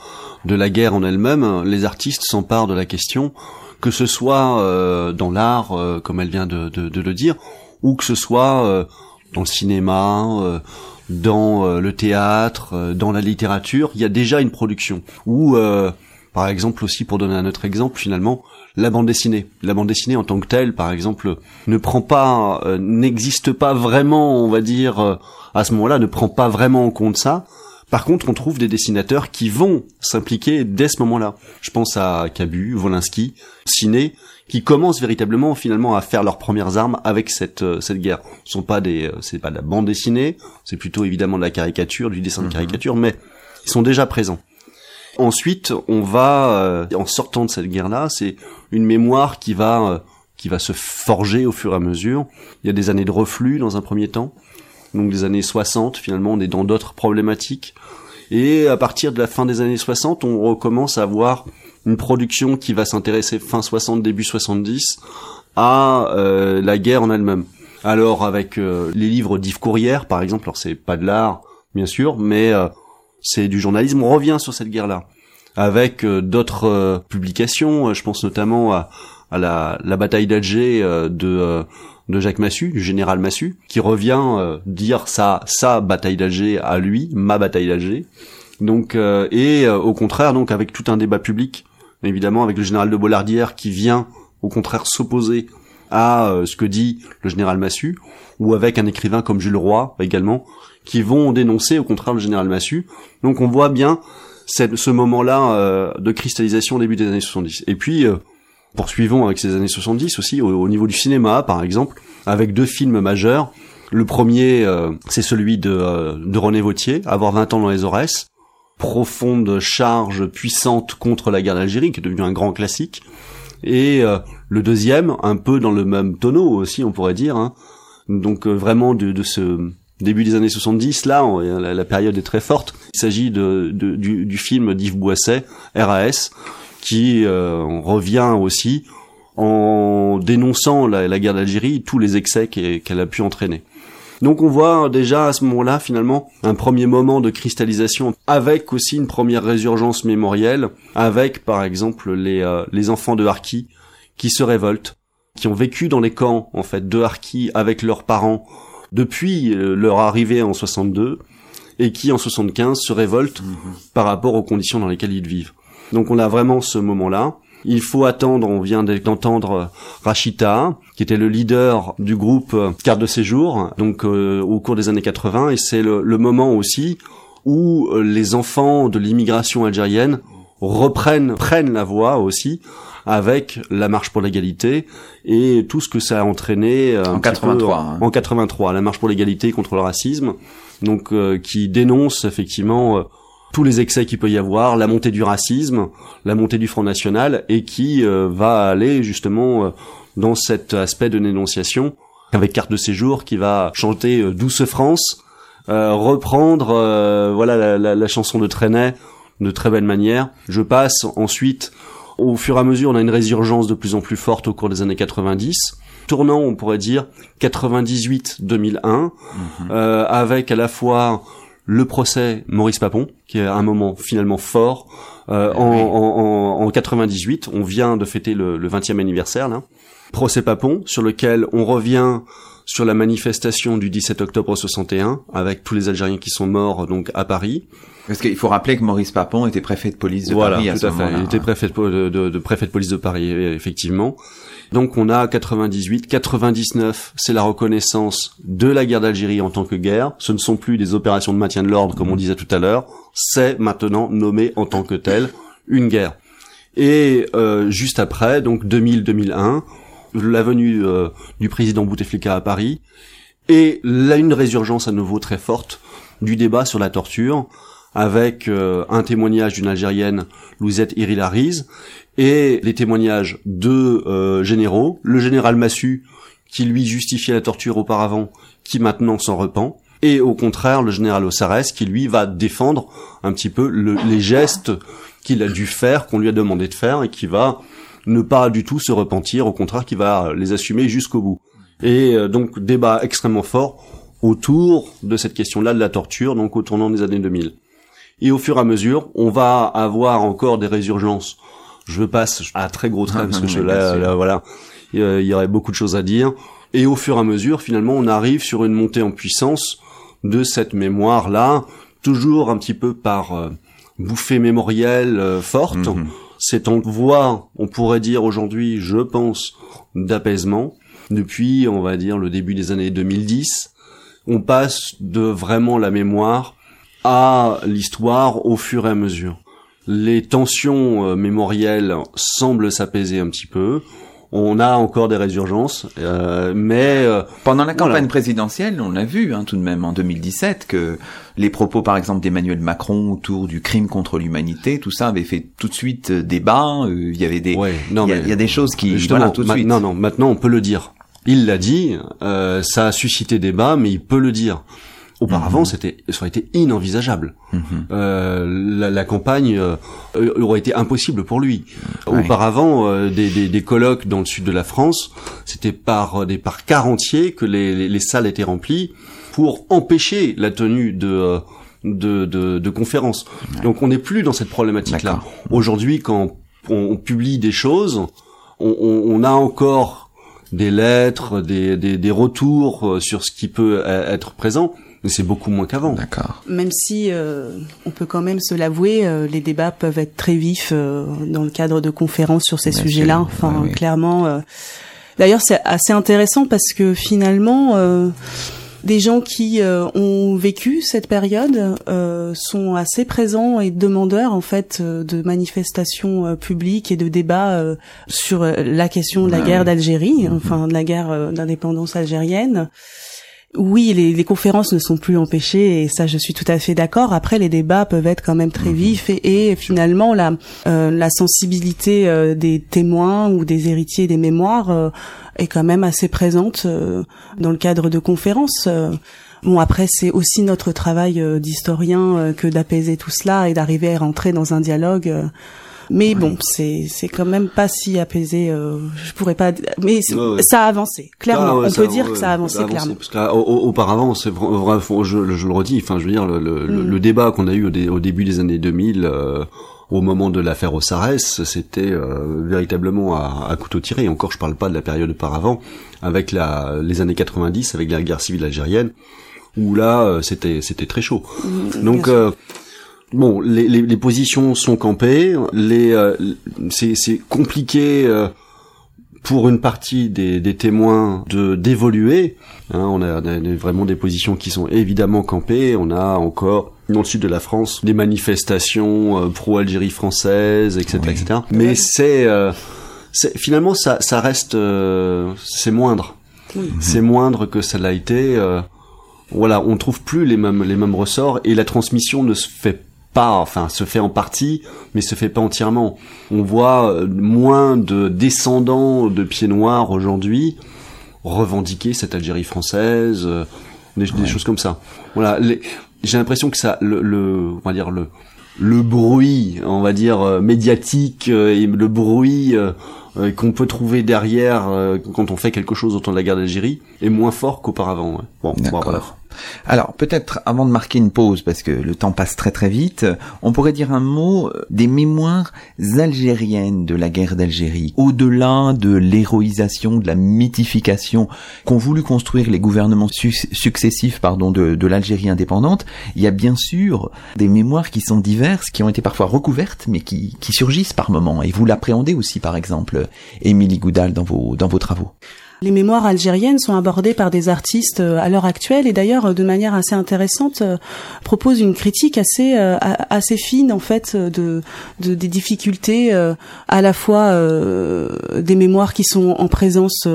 de la guerre en elle-même. Les artistes s'emparent de la question, que ce soit euh, dans l'art, euh, comme elle vient de, de, de, le dire, ou que ce soit euh, dans le cinéma, dans le théâtre, dans la littérature. Il y a déjà une production. Ou par exemple aussi pour donner un autre exemple finalement la bande dessinée la bande dessinée en tant que telle par exemple ne prend pas n'existe pas vraiment on va dire à ce moment-là ne prend pas vraiment en compte ça Par contre, on trouve des dessinateurs qui vont s'impliquer dès ce moment-là. Je pense à Cabu, Wolinski, Ciné, qui commencent véritablement finalement à faire leurs premières armes avec cette euh, cette guerre. Ce sont pas des euh, c'est pas de la bande dessinée, c'est plutôt évidemment de la caricature, du dessin de caricature, mais ils sont déjà présents. Ensuite, on va euh, en sortant de cette guerre-là, c'est une mémoire qui va euh, qui va se forger au fur et à mesure. Il y a des années de reflux dans un premier temps. Donc les années 60, finalement, on est dans d'autres problématiques. Et à partir de la fin des années 60, on recommence à avoir une production qui va s'intéresser fin 60, début 70 à euh, la guerre en elle-même. Alors avec euh, les livres d'Yves Courrière, par exemple, alors c'est pas de l'art, bien sûr, mais euh, c'est du journalisme. On revient sur cette guerre-là avec euh, d'autres euh, publications. Euh, Je pense notamment à, la, bataille d'Alger de Jacques Massu, du général Massu, qui revient dire sa sa bataille d'Alger à lui, ma bataille d'Alger. Donc et au contraire donc avec tout un débat public, évidemment avec le général de Bollardière qui vient au contraire s'opposer à ce que dit le général Massu, ou avec un écrivain comme Jules Roy également, qui vont dénoncer au contraire le général Massu. Donc on voit bien ce moment-là euh, de cristallisation au début des années 70. Et puis euh, poursuivons avec ces années 70 aussi au, au niveau du cinéma par exemple, avec deux films majeurs. Le premier, euh, c'est celui de, euh, de René Vautier, Avoir 20 ans dans les Aurès, profonde charge puissante contre la guerre d'Algérie, qui est devenu un grand classique. Et euh, le deuxième, un peu dans le même tonneau aussi, on pourrait dire. hein. Donc euh, vraiment de, de ce début des années 70, là, on- la, période est très forte. Il s'agit du, film d'Yves Boisset, RAS, qui euh, revient aussi en dénonçant la, guerre d'Algérie, tous les excès qu'elle qu'elle a pu entraîner. Donc on voit déjà à ce moment-là finalement un premier moment de cristallisation avec aussi une première résurgence mémorielle avec par exemple les, euh, les enfants de Harki qui se révoltent, qui ont vécu dans les camps en fait de Harki avec leurs parents depuis euh, leur arrivée en 62 et qui en 75 se révoltent par rapport aux conditions dans lesquelles ils vivent. Donc on a vraiment ce moment-là. Il faut attendre, on vient d'entendre euh, Rachita, qui était le leader du groupe euh, Carte de séjour, donc euh, au cours des années 80, et c'est le, le moment aussi où les enfants de l'immigration algérienne reprennent, prennent la voix aussi, avec la marche pour l'égalité et tout ce que ça a entraîné euh, En petit peu 83, en- hein. en 83, la marche pour l'égalité contre le racisme, donc euh, qui dénonce effectivement euh, tous les excès qu'il peut y avoir, la montée du racisme, la montée du Front National, et qui euh, va aller justement euh, dans cet aspect de dénonciation avec carte de séjour qui va chanter Douce France, euh, reprendre euh, voilà la, la- la chanson de Trenet de très belle manière. Je passe ensuite au fur et à mesure, on a une résurgence de plus en plus forte au cours des années 90. Tournant, on pourrait dire 98-2001, euh, avec à la fois le procès Maurice Papon, qui est un moment finalement fort. Euh, Oui. en, en, en 98, on vient de fêter le, le 20e anniversaire, là. Procès Papon, sur lequel on revient sur la manifestation du 17 octobre 61, avec tous les Algériens qui sont morts donc à Paris. Parce qu'il faut rappeler que Maurice Papon était préfet de police de voilà, Paris à tout ce à fait. Il était préfet de, de, de- préfet de police de Paris, euh, effectivement. Donc on a 98, 99, c'est la reconnaissance de la guerre d'Algérie en tant que guerre. Ce ne sont plus des opérations de maintien de l'ordre comme on disait tout à l'heure. C'est maintenant nommé en tant que tel une guerre. Et euh, juste après, donc 2000-2001, la venue euh, du président Bouteflika à Paris et là une résurgence à nouveau très forte du débat sur la torture avec euh, un témoignage d'une Algérienne, Louisette Irilariz, et les témoignages de euh, généraux, le général Massu, qui lui justifiait la torture auparavant, qui maintenant s'en repent, et au contraire le général Ossarès, qui lui va défendre un petit peu le- les gestes qu'il a dû faire, qu'on lui a demandé de faire, et qui va ne pas du tout se repentir, au contraire, qui va les assumer jusqu'au bout. Et euh, donc débat extrêmement fort autour de cette question-là de la torture, donc au tournant des années 2000. Et au fur et à mesure, on va avoir encore des résurgences. Je passe à très gros traits parce que je, là, là, voilà, il y a- il y aurait beaucoup de choses à dire. Et au fur et à mesure, finalement, on arrive sur une montée en puissance de cette mémoire-là, toujours un petit peu par euh, bouffée mémorielle euh, forte. Mhm. C'est en voie, on pourrait dire aujourd'hui, je pense, d'apaisement depuis, on va dire, le début des années 2010. On passe de vraiment la mémoire à l'histoire au fur et à mesure. Les tensions euh, mémorielles semblent s'apaiser un petit peu. On a encore des résurgences, euh, mais euh, Pendant la campagne Voilà. présidentielle, on a vu hein, tout de même en 2017 que les propos, par exemple, d'Emmanuel Macron autour du crime contre l'humanité, tout ça avait fait tout de suite euh, débat. euh, Il y avait des, ouais, non il y, a- mais il y a des choses qui, Justement, voilà, tout de suite. Non, non, maintenant on peut le dire. Il l'a dit, euh, ça a suscité débat, mais il peut le dire. Auparavant, Mhm. c'était, ça aurait été inenvisageable. Mhm. Euh, la, la campagne euh, aurait été impossible pour lui. Ouais. Auparavant, euh, des, des, des colloques dans le sud de la France, c'était par euh, des par quarts entiers que les, les, les salles étaient remplies pour empêcher la tenue de euh, de, de, de conférences. Donc on n'est plus dans cette problématique-là. Aujourd'hui, quand on, on publie des choses, on, on, on a encore des lettres, des, des, des retours euh, sur ce qui peut être présent, mais c'est beaucoup moins qu'avant. D'accord. Même si euh, on peut quand même se l'avouer, euh, les débats peuvent être très vifs euh, dans le cadre de conférences sur ces sujets-là. Enfin, ouais, clairement. euh, D'ailleurs, c'est assez intéressant parce que finalement, euh, des gens qui euh, ont vécu cette période euh, sont assez présents et demandeurs en fait euh, de manifestations euh, publiques et de débats euh, sur la question de la Ouais. guerre d'Algérie, Mhm. enfin de la guerre euh, d'indépendance algérienne. Oui, les, les conférences ne sont plus empêchées et ça, je suis tout à fait d'accord. Après, les débats peuvent être quand même très Mhm. vifs et, et finalement, la, euh, la sensibilité euh, des témoins ou des héritiers des mémoires euh, est quand même assez présente euh, dans le cadre de conférences. euh. Bon, après, c'est aussi notre travail d'historien que d'apaiser tout cela et d'arriver à rentrer dans un dialogue. Mais bon, c'est c'est quand même pas si apaisé. euh, je pourrais pas. Mais c'est- Ouais, ça a avancé. Clairement, Ah on peut dire que ça a avancé clairement. Parce qu'auparavant, c'est vra- vrai, je, je le redis, enfin, je veux dire, le, le, le- Mm. le débat qu'on a eu au, dé- au début des années 2000, euh, au moment de l'affaire Ossarès, c'était euh, véritablement à, à couteau tiré. Encore, je parle pas de la période auparavant, avec la, les années 90, avec la guerre civile algérienne, où là, euh, c'était c'était très chaud. Mm, Donc, euh, bon, les, les, les positions sont campées, les, euh, c'est c'est compliqué euh, pour une partie des, des témoins de d'évoluer. Hein, on, a, on a vraiment des positions qui sont évidemment campées. On a encore dans le sud de la France des manifestations euh, pro-Algérie française, etc., Oui. etc. Mais c'est euh, c'est- finalement ça, ça reste euh, c'est moindre. Oui. C'est moindre que ça l'a été. euh, voilà, on trouve plus les mêmes les mêmes ressorts et la transmission ne se fait pas, enfin se fait en partie, mais se fait pas entièrement. On voit euh, moins de descendants de pieds noirs aujourd'hui revendiquer cette Algérie française, euh, des, choses comme ça. Voilà, les- j'ai l'impression que ça, le, le, on va dire le le bruit, on va dire euh, médiatique euh, et le bruit qu'on peut trouver derrière quand on fait quelque chose autour de la guerre d'Algérie est moins fort qu'auparavant. ouais. Bon, bon, D'accord. voilà. Alors peut-être avant de marquer une pause, parce que le temps passe très très vite, on pourrait dire un mot euh, des mémoires algériennes de la guerre d'Algérie. Au-delà de l'héroïsation, de la mythification qu'ont voulu construire les gouvernements su- successifs pardon, de, l'Algérie indépendante, il y a bien sûr des mémoires qui sont diverses, qui ont été parfois recouvertes, mais qui, surgissent par moments. Et vous l'appréhendez aussi, par exemple, Émilie Goudal, dans vos travaux. Les mémoires algériennes sont abordées par des artistes euh, à l'heure actuelle et d'ailleurs euh, de manière assez intéressante euh, proposent une critique assez fine en fait de, de des difficultés à la fois des mémoires qui sont en présence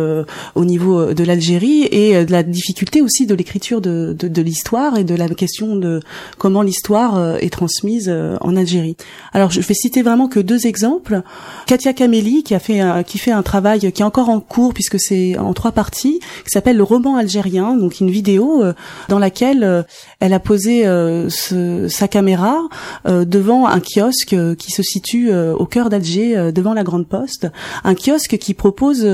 au niveau de l'Algérie et de la difficulté aussi de l'écriture de, l'histoire et de la question de comment l'histoire est transmise en Algérie. Alors je vais citer vraiment que deux exemples. Katia Kameli qui a qui fait un travail qui est encore en cours puisque c'est en trois parties qui s'appelle le roman algérien donc une vidéo euh, dans laquelle euh, elle a posé euh, ce- sa caméra devant un kiosque qui se situe au cœur d'Alger devant la Grande Poste un kiosque qui propose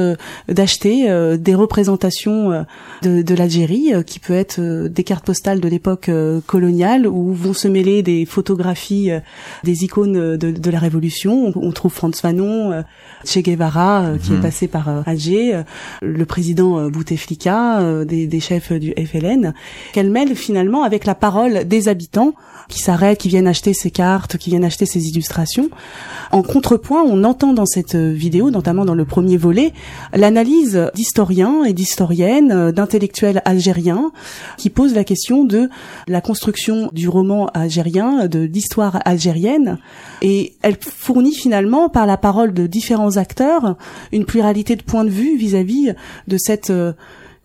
d'acheter des représentations de, de l'Algérie qui peut être des cartes postales de l'époque coloniale où vont se mêler des photographies des icônes de, de la Révolution. On, on trouve Franz Fanon, Che Guevara qui Mhm. est passé par Alger, le président Bouteflika, des, des, chefs du FLN, qu'elle mêle finalement avec la parole des habitants qui s'arrêtent, qui viennent acheter ces cartes, qui viennent acheter ces illustrations. En contrepoint, on entend dans cette vidéo, notamment dans le premier volet, l'analyse d'historiens et d'historiennes, d'intellectuels algériens, qui posent la question de la construction du roman algérien, de l'histoire algérienne, et elle fournit finalement, par la parole de différents acteurs, une pluralité de points de vue vis-à-vis de cette euh,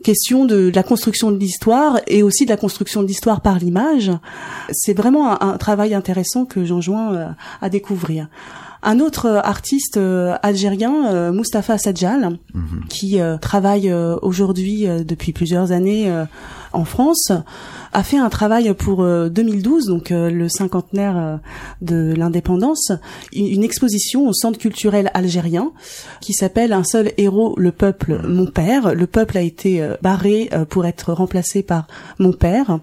question de, la construction de l'histoire et aussi de la construction de l'histoire par l'image. C'est vraiment un, travail intéressant que j'enjoins euh, à découvrir. Un autre euh, artiste algérien, Mustapha Sadjal, mhm. qui travaille aujourd'hui depuis plusieurs années en France, a fait un travail pour 2012, euh, donc euh, le cinquantenaire euh, de l'indépendance, une exposition au Centre culturel algérien qui s'appelle Un seul héros, le peuple, mon père. Le peuple a été barré pour être remplacé par mon père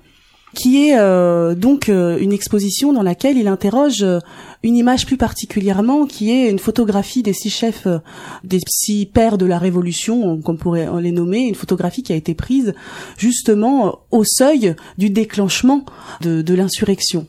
qui est donc une exposition dans laquelle il interroge une image plus particulièrement qui est une photographie des six chefs, euh, des six pères de la Révolution, comme pourrait les nommer, une photographie qui a été prise justement euh, au seuil du déclenchement de l'insurrection.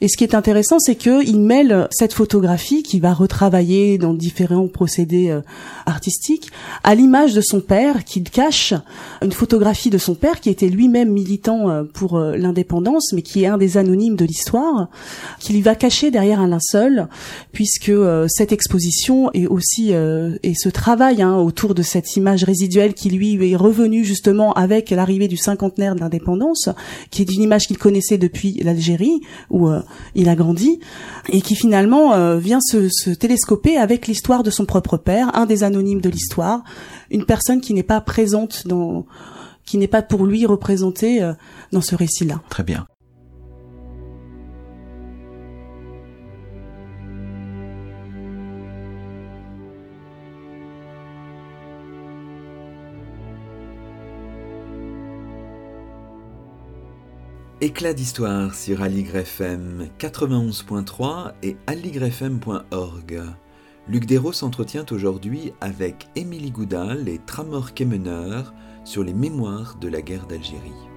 Et ce qui est intéressant, c'est qu'il mêle cette photographie qui va retravailler dans différents procédés euh, artistiques à l'image de son père, qu'il cache une photographie de son père qui était lui-même militant pour l'indépendance, mais qui est un des anonymes de l'histoire, qu'il va cacher derrière un linceul puisque euh, cette exposition est aussi euh, et ce travail hein, autour de cette image résiduelle qui lui est revenu justement avec l'arrivée du cinquantenaire de l'indépendance, qui est une image qu'il connaissait depuis l'Algérie où euh, il a grandi et qui finalement vient se, télescoper avec l'histoire de son propre père, un des anonymes de l'histoire, une personne qui n'est pas présente dans qui n'est pas pour lui représentée dans ce récit-là. Très bien. Éclat d'histoire sur Aligre FM 91.3 et aligrefm.org. Luc Dérault s'entretient aujourd'hui avec Émilie Goudal et Tramor Kemener sur les mémoires de la guerre d'Algérie.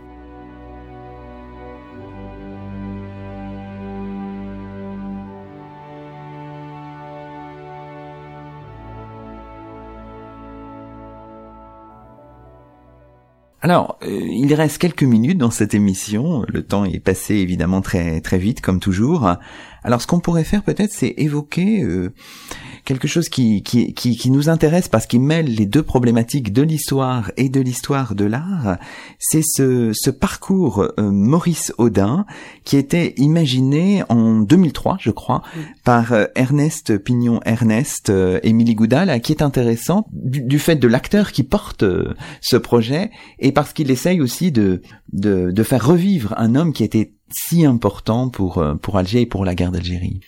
Alors, euh, il reste quelques minutes dans cette émission. Le temps est passé évidemment très très vite, comme toujours. Alors, ce qu'on pourrait faire peut-être, c'est évoquer euh, quelque chose qui, qui, qui, nous intéresse parce qu'il mêle les deux problématiques de l'histoire et de l'histoire de l'art, c'est ce, ce parcours euh, Maurice Audin qui était imaginé en 2003, je crois, par euh, Ernest Pignon Ernest, euh, Émilie Goudal, qui est intéressant du, fait de l'acteur qui porte ce projet et parce qu'il essaye aussi de, de, de faire revivre un homme qui était si important pour, pour Alger et pour la guerre d'Algérie.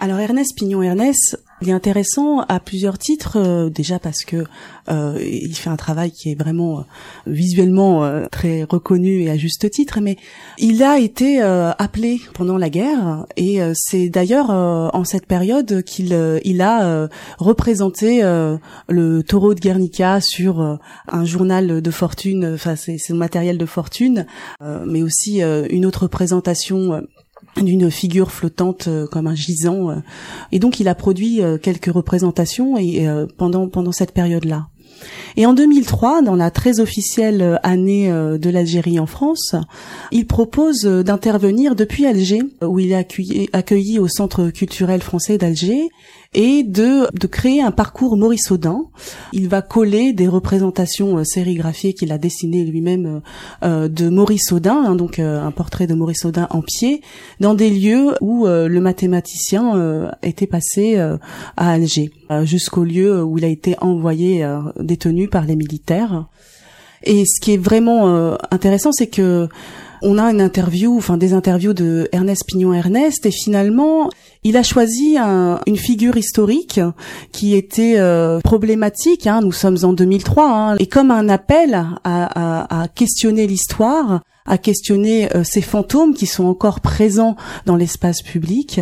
Alors Ernest Pignon Ernest, il est intéressant à plusieurs titres, euh, déjà parce que euh, il fait un travail qui est vraiment euh, visuellement très reconnu et à juste titre, mais il a été appelé pendant la guerre et c'est d'ailleurs en cette période qu'il il a représenté le taureau de Guernica sur un journal de fortune, enfin c'est son matériel de fortune, mais aussi une autre présentation d'une figure flottante euh, comme un gisant. Euh. et donc il a produit euh, quelques représentations et, pendant pendant cette période-là. Et en 2003, dans la très officielle année de l'Algérie en France, il propose d'intervenir depuis Alger, où il est accueilli, accueilli au Centre culturel français d'Alger, et de, de créer un parcours Maurice Audin. Il va coller des représentations euh, sérigraphiées qu'il a dessinées lui-même euh, euh, de Maurice Audin, hein, donc un portrait de Maurice Audin en pied, dans des lieux où le mathématicien était passé à Alger, jusqu'au lieu où il a été envoyé détenu par les militaires. Et ce qui est vraiment intéressant, c'est que on a une interview, enfin des interviews de Ernest Pignon Ernest, et finalement, il a choisi une figure historique qui était euh, problématique. Hein, nous sommes en 2003, hein, et comme un appel à, à questionner l'histoire, à questionner euh, ces fantômes qui sont encore présents dans l'espace public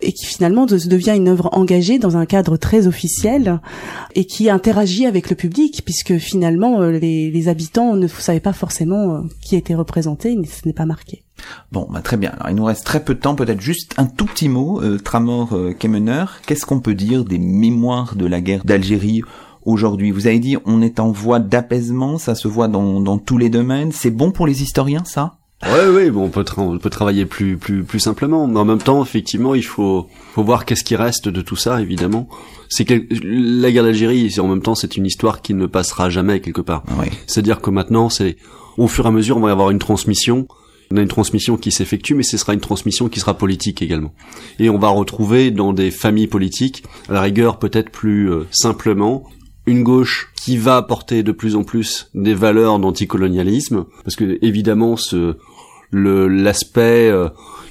et qui finalement devient une œuvre engagée dans un cadre très officiel et qui interagit avec le public puisque finalement euh, les, les habitants ne savaient pas forcément euh, qui était représenté, ce n'est pas marqué. Bon, bah très bien. Alors, il nous reste très peu de temps, peut-être juste un tout petit mot. Euh, Tramor euh, Kemener, qu'est-ce qu'on peut dire des mémoires de la guerre d'Algérie aujourd'hui Vous avez dit on est en voie d'apaisement, ça se voit dans, dans tous les domaines. C'est bon pour les historiens, ça? Ouais, oui, bon, on peut, on peut travailler plus, plus, plus simplement, mais en même temps, effectivement, il faut, faut voir qu'est-ce qui reste de tout ça, évidemment. C'est la guerre d'Algérie, en même temps, c'est une histoire qui ne passera jamais quelque part. Oui. C'est-à-dire que maintenant, c'est, au fur et à mesure, on va y avoir une transmission. On a une transmission qui s'effectue, mais ce sera une transmission qui sera politique également. Et on va retrouver dans des familles politiques, à la rigueur peut-être plus euh, simplement, une gauche qui va porter de plus en plus des valeurs d'anticolonialisme, parce que évidemment ce l'aspect euh,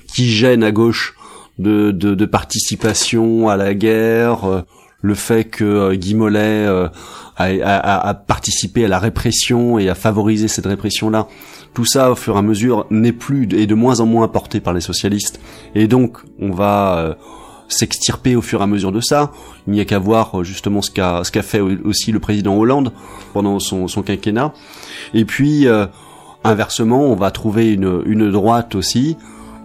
qui gêne à gauche de, de, de participation à la guerre, euh, le fait que euh, Guy Mollet a, a, a, participé à la répression et à favoriser cette répression-là, tout ça au fur et à mesure n'est plus et de moins en moins porté par les socialistes, et donc on va s'extirper au fur et à mesure de ça. Il n'y a qu'à voir justement ce qu'a ce qu'a fait aussi le président Hollande pendant son, son quinquennat. Et puis euh, inversement, on va trouver une, une droite aussi,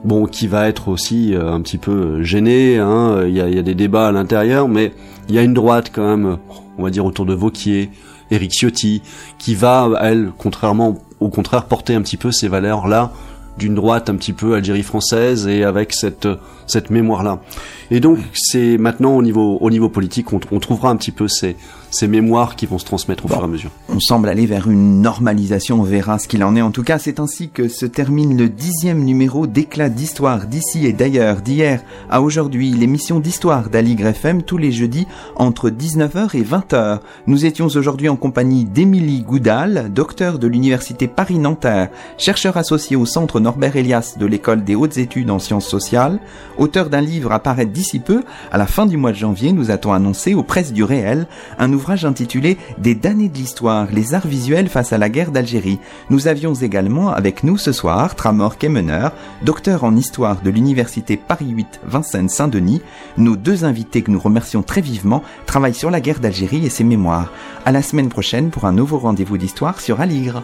bon, qui va être aussi euh, un petit peu gênée. Hein. Il, y a, il y a des débats à l'intérieur, mais il y a une droite quand même, on va dire autour de Vauquier, Éric Ciotti, qui va, elle, contrairement, au contraire, porter un petit peu ces valeurs-là d'une droite un petit peu Algérie française et avec cette cette mémoire là. Et donc c'est maintenant au niveau au niveau politique on, on trouvera un petit peu ces ces mémoires qui vont se transmettre au bon, fur et à mesure. On semble aller vers une normalisation, on verra ce qu'il en est. En tout cas, c'est ainsi que se termine le dixième numéro d'éclat d'histoire d'ici et d'ailleurs, d'hier à aujourd'hui, l'émission d'histoire d'Aligre FM tous les jeudis entre 19h et 20h. Nous étions aujourd'hui en compagnie d'Émilie Goudal, docteur de l'Université Paris-Nanterre, chercheur associé au Centre Norbert Elias de l'École des hautes études en sciences sociales, auteur d'un livre à paraître d'ici peu, à la fin du mois de janvier, nous a-t-on annoncé aux presses du réel un nouveau ouvrage intitulé Des damnés de l'histoire, les arts visuels face à la guerre d'Algérie. Nous avions également avec nous ce soir Tramor Kemener, docteur en histoire de l'université Paris 8 Vincennes-Saint-Denis. Nos deux invités que nous remercions très vivement travaillent sur la guerre d'Algérie et ses mémoires. À la semaine prochaine pour un nouveau rendez-vous d'histoire sur Aligre.